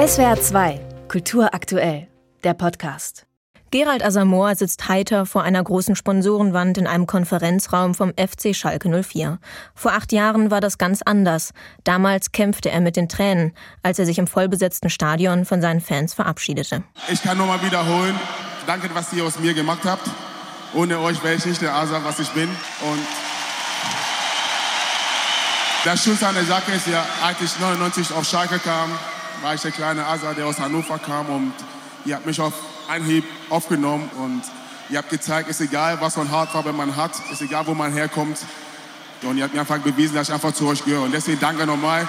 SWR 2, Kultur aktuell, der Podcast. Gerald Asamoah sitzt heiter vor einer großen Sponsorenwand in einem Konferenzraum vom FC Schalke 04. Vor acht Jahren war das ganz anders. Damals kämpfte er mit den Tränen, als er sich im vollbesetzten Stadion von seinen Fans verabschiedete. Ich kann nur mal wiederholen, danke, was ihr aus mir gemacht habt. Ohne euch wäre ich nicht der Asa, was ich bin. Und das Schönste an der Sache ist ja, als ich 99 auf Schalke kam, war ich der kleine Asa, der aus Hannover kam und ihr habt mich auf Anhieb aufgenommen und ihr habt gezeigt, ist egal, was für eine Hautfarbe man hat, ist egal, wo man herkommt. Und ihr habt mir einfach bewiesen, dass ich einfach zu euch gehöre. Und deswegen danke nochmal.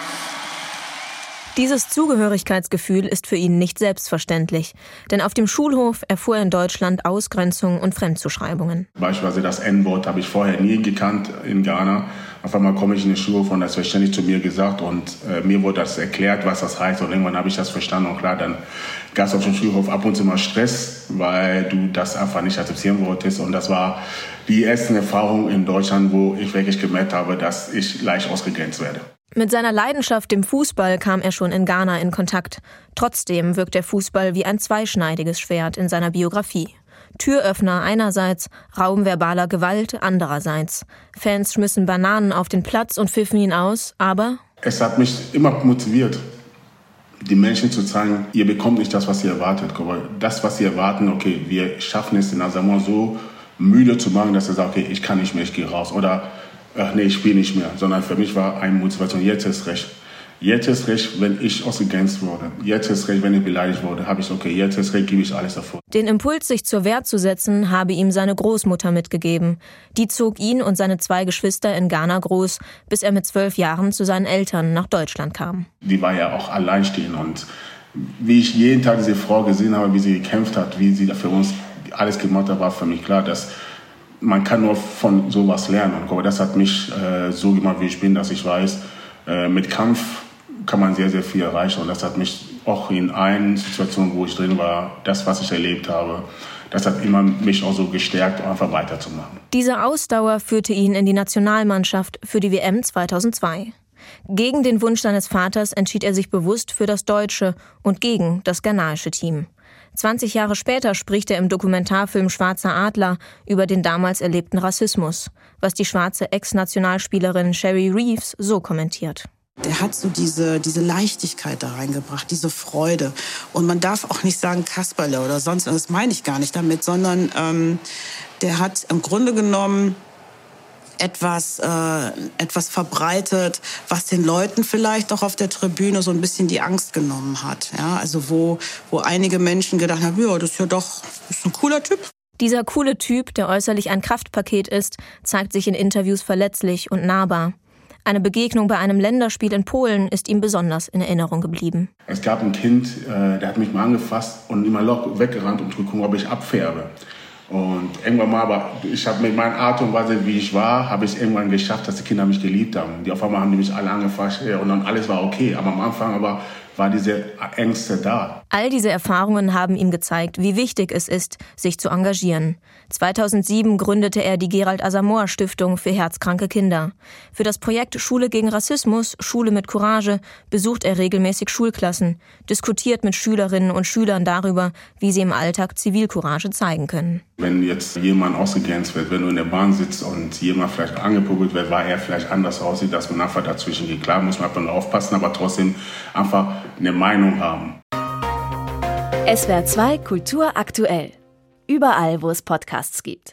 Dieses Zugehörigkeitsgefühl ist für ihn nicht selbstverständlich, denn auf dem Schulhof erfuhr er in Deutschland Ausgrenzung und Fremdzuschreibungen. Beispielsweise das N-Wort habe ich vorher nie gekannt in Ghana. Auf einmal komme ich in den Schulhof und das wird ständig zu mir gesagt und äh, mir wurde das erklärt, was das heißt und irgendwann habe ich das verstanden und klar, dann gab es auf dem Schulhof ab und zu mal Stress, weil du das einfach nicht akzeptieren wolltest und das war die erste Erfahrung in Deutschland, wo ich wirklich gemerkt habe, dass ich leicht ausgegrenzt werde. Mit seiner Leidenschaft dem Fußball kam er schon in Ghana in Kontakt. Trotzdem wirkt der Fußball wie ein zweischneidiges Schwert in seiner Biografie. Türöffner einerseits, Raum verbaler Gewalt andererseits. Fans schmissen Bananen auf den Platz und pfiffen ihn aus, aber es hat mich immer motiviert, die Menschen zu zeigen, ihr bekommt nicht das, was ihr erwartet. Das, was sie erwarten, okay, wir schaffen es in Asamoah so müde zu machen, dass er sagt, okay, ich kann nicht mehr, ich gehe raus. Oder ach nee, ich spiele nicht mehr, sondern für mich war eine Motivation, jetzt ist recht. Jetzt ist recht, wenn ich ausgegrenzt wurde. Jetzt ist recht, wenn ich beleidigt wurde. Habe ich, okay, jetzt ist recht, gebe ich alles davor. Den Impuls, sich zur Wehr zu setzen, habe ihm seine Großmutter mitgegeben. Die zog ihn und seine zwei Geschwister in Ghana groß, bis er mit zwölf Jahren zu seinen Eltern nach Deutschland kam. Die war ja auch alleinstehend und wie ich jeden Tag diese Frau gesehen habe, wie sie gekämpft hat, wie sie für uns alles gemacht hat, war für mich klar, dass man kann nur von sowas lernen. Und das hat mich äh, so gemacht, wie ich bin, dass ich weiß, äh, mit Kampf kann man sehr, sehr viel erreichen. Und das hat mich auch in allen Situationen, wo ich drin war, das, was ich erlebt habe, das hat immer mich auch so gestärkt, einfach weiterzumachen. Diese Ausdauer führte ihn in die Nationalmannschaft für die WM 2002. Gegen den Wunsch seines Vaters entschied er sich bewusst für das deutsche und gegen das ghanaische Team. 20 Jahre später spricht er im Dokumentarfilm Schwarzer Adler über den damals erlebten Rassismus, was die schwarze Ex-Nationalspielerin Sherry Reeves so kommentiert. Der hat so diese, diese Leichtigkeit da reingebracht, diese Freude. Und man darf auch nicht sagen Kasperle oder sonst, das meine ich gar nicht damit, sondern ähm, der hat im Grunde genommen etwas, äh, etwas verbreitet, was den Leuten vielleicht auch auf der Tribüne so ein bisschen die Angst genommen hat. Ja? Also wo, wo einige Menschen gedacht haben, ja, das ist ja doch das ist ein cooler Typ. Dieser coole Typ, der äußerlich ein Kraftpaket ist, zeigt sich in Interviews verletzlich und nahbar. Eine Begegnung bei einem Länderspiel in Polen ist ihm besonders in Erinnerung geblieben. Es gab ein Kind, äh, der hat mich mal angefasst und immer lock weggerannt und gucken, ob ich abfärbe. Und irgendwann mal, aber ich habe mit meiner Art und Weise, wie ich war, habe ich irgendwann geschafft, dass die Kinder mich geliebt haben. Die auf einmal haben die mich alle angefasst und dann alles war okay. Aber am Anfang aber war diese Ängste da. All diese Erfahrungen haben ihm gezeigt, wie wichtig es ist, sich zu engagieren. 2007 gründete er die Gerald Asamoah Stiftung für herzkranke Kinder. Für das Projekt Schule gegen Rassismus, Schule mit Courage besucht er regelmäßig Schulklassen, diskutiert mit Schülerinnen und Schülern darüber, wie sie im Alltag Zivilcourage zeigen können. Wenn jetzt jemand ausgegrenzt wird, wenn du in der Bahn sitzt und jemand vielleicht angepubelt wird, weil er vielleicht anders aussieht, dass man einfach dazwischen geht. Klar muss man einfach nur aufpassen, aber trotzdem einfach eine Meinung haben. SWR 2 Kultur aktuell. Überall, wo es Podcasts gibt.